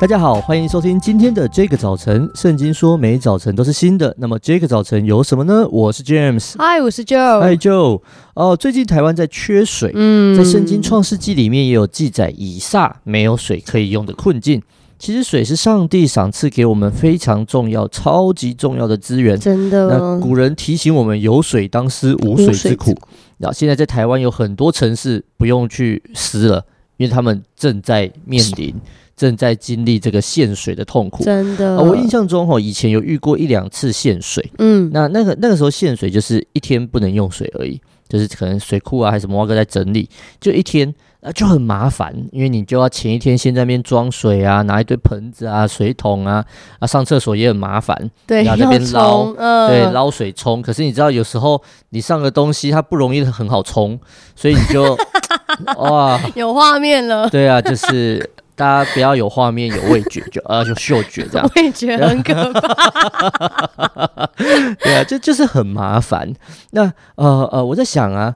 大家好，欢迎收听今天的这个早晨。圣经说每早晨都是新的，那么这个早晨有什么呢？我是 James，嗨，我是 Joe，嗨 Joe。哦，最近台湾在缺水，嗯，在圣经创世纪里面也有记载以撒没有水可以用的困境。其实水是上帝赏赐给我们非常重要、超级重要的资源，真的。那古人提醒我们有水当思无水之苦。那现在在台湾有很多城市不用去思了，因为他们正在面临。正在经历这个限水的痛苦，真的。我印象中哈，以前有遇过一两次限水，嗯，那那个那个时候限水就是一天不能用水而已，就是可能水库啊还是什么挖哥在整理，就一天，啊就很麻烦，因为你就要前一天先在那边装水啊，拿一堆盆子啊、水桶啊，啊上厕所也很麻烦，对，然后那边捞，呃、对，捞水冲。可是你知道有时候你上个东西它不容易很好冲，所以你就哇，有画面了，对啊，就是。大家不要有画面，有味觉就呃就嗅觉这样，味觉很可怕。对啊，这就，就是很麻烦。那呃呃，我在想啊。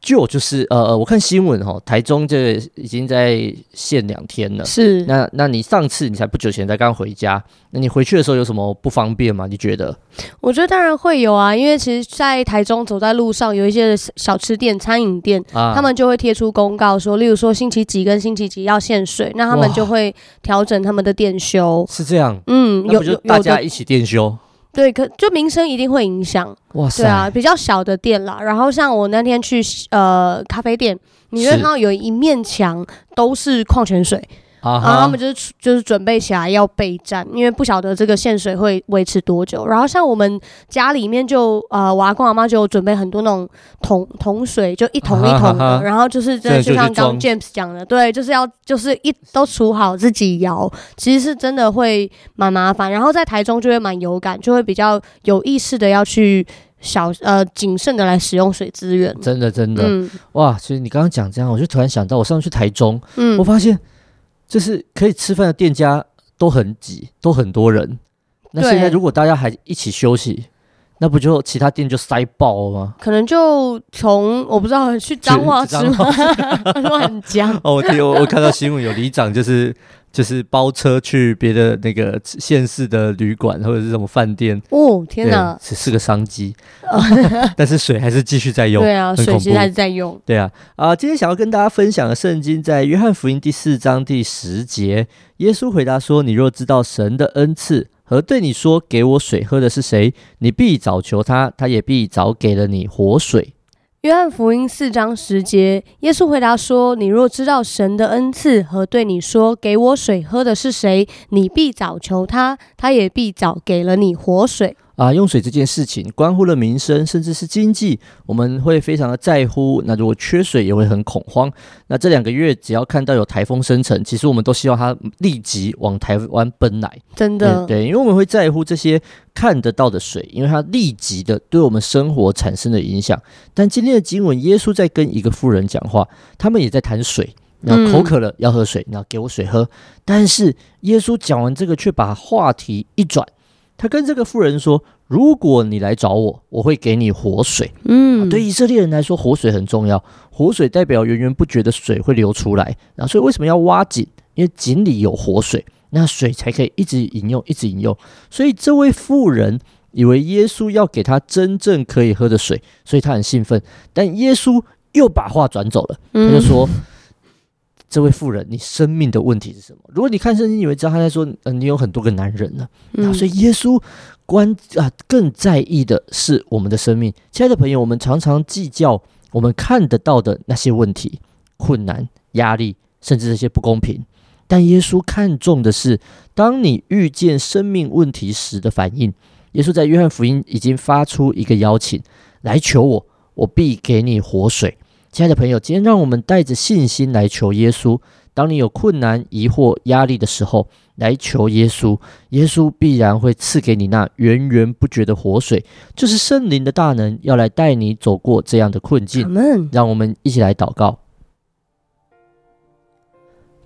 就就是呃呃，我看新闻哈，台中这已经在限两天了。是，那那你上次你才不久前才刚回家，那你回去的时候有什么不方便吗？你觉得？我觉得当然会有啊，因为其实，在台中走在路上，有一些小吃店、餐饮店，啊、他们就会贴出公告说，例如说星期几跟星期几要限水，那他们就会调整他们的店休。是这样，嗯，有有大家一起店休。对，可就名声一定会影响。哇塞！对啊，比较小的店啦。然后像我那天去呃咖啡店，你会看到有一面墙都是矿泉水。Uh. 然后他们就是就是准备起来要备战，因为不晓得这个限水会维持多久。然后像我们家里面就呃，我阿公阿妈就准备很多那种桶桶水，就一桶一桶的。Uh huh. 然后就是真的就像刚 James 讲的，对，就是要就是一都储好自己摇，其实是真的会蛮麻烦。然后在台中就会蛮有感，就会比较有意识的要去小呃谨慎的来使用水资源。真的真的，嗯、哇！其实你刚刚讲这样，我就突然想到，我上次去台中，嗯，我发现。就是可以吃饭的店家都很挤，都很多人。那现在如果大家还一起休息，那不就其他店就塞爆了吗？可能就从我不知道去彰化吃吗？乱讲。哦，我我看到新闻有里长就是。就是包车去别的那个县市的旅馆或者是什么饭店。哦，天哪，是是个商机，但是水还是继续在用，对啊，水其实还是在用，对啊。啊！今天想要跟大家分享的圣经在约翰福音第四章第十节，耶稣回答说：“你若知道神的恩赐和对你说给我水喝的是谁，你必早求他，他也必早给了你活水。”约翰福音四章十节，耶稣回答说：“你若知道神的恩赐和对你说给我水喝的是谁，你必早求他，他也必早给了你活水。”啊，用水这件事情关乎了民生，甚至是经济，我们会非常的在乎。那如果缺水，也会很恐慌。那这两个月，只要看到有台风生成，其实我们都希望它立即往台湾奔来。真的，对，因为我们会在乎这些看得到的水，因为它立即的对我们生活产生的影响。但今天的经文，耶稣在跟一个妇人讲话，他们也在谈水，然后口渴了要喝水，然后给我水喝。但是耶稣讲完这个，却把话题一转。他跟这个妇人说：“如果你来找我，我会给你活水。”嗯，对以色列人来说，活水很重要。活水代表源源不绝的水会流出来，然后所以为什么要挖井？因为井里有活水，那水才可以一直饮用，一直饮用。所以这位妇人以为耶稣要给他真正可以喝的水，所以他很兴奋。但耶稣又把话转走了，他就说。嗯这位妇人，你生命的问题是什么？如果你看圣经，你会知道他在说，呃，你有很多个男人了。嗯，所以耶稣关啊更在意的是我们的生命。亲爱的朋友，我们常常计较我们看得到的那些问题、困难、压力，甚至这些不公平。但耶稣看重的是，当你遇见生命问题时的反应。耶稣在约翰福音已经发出一个邀请：来求我，我必给你活水。亲爱的朋友，今天让我们带着信心来求耶稣。当你有困难、疑惑、压力的时候，来求耶稣，耶稣必然会赐给你那源源不绝的活水，就是圣灵的大能，要来带你走过这样的困境。让我们一起来祷告。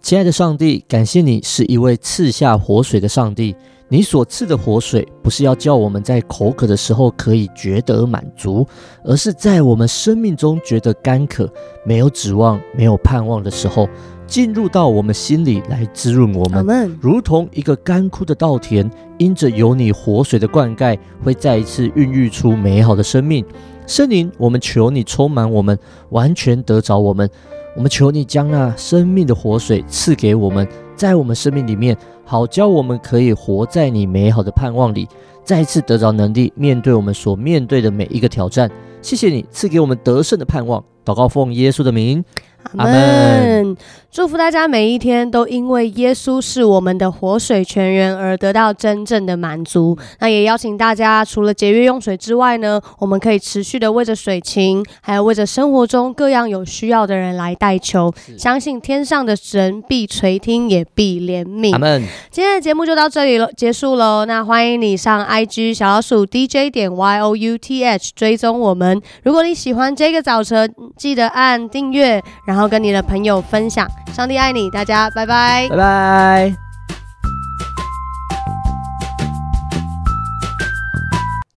亲爱的上帝，感谢你是一位赐下活水的上帝。你所赐的活水，不是要叫我们在口渴的时候可以觉得满足，而是在我们生命中觉得干渴、没有指望、没有盼望的时候，进入到我们心里来滋润我们如同一个干枯的稻田，因着有你活水的灌溉，会再一次孕育出美好的生命。圣灵，我们求你充满我们，完全得着我们。我们求你将那生命的活水赐给我们，在我们生命里面，好教我们可以活在你美好的盼望里，再次得着能力，面对我们所面对的每一个挑战。谢谢你赐给我们得胜的盼望。祷告奉耶稣的名。阿门！祝福大家每一天都因为耶稣是我们的活水泉源而得到真正的满足。那也邀请大家，除了节约用水之外呢，我们可以持续的为着水情，还有为着生活中各样有需要的人来代求。相信天上的神必垂听，也必怜悯。阿门！今天的节目就到这里了，结束喽。那欢迎你上 IG 小老鼠 DJ 点 YOUTH 追踪我们。如果你喜欢这个早晨，记得按订阅，然后跟你的朋友分享，上帝爱你，大家拜拜，拜拜。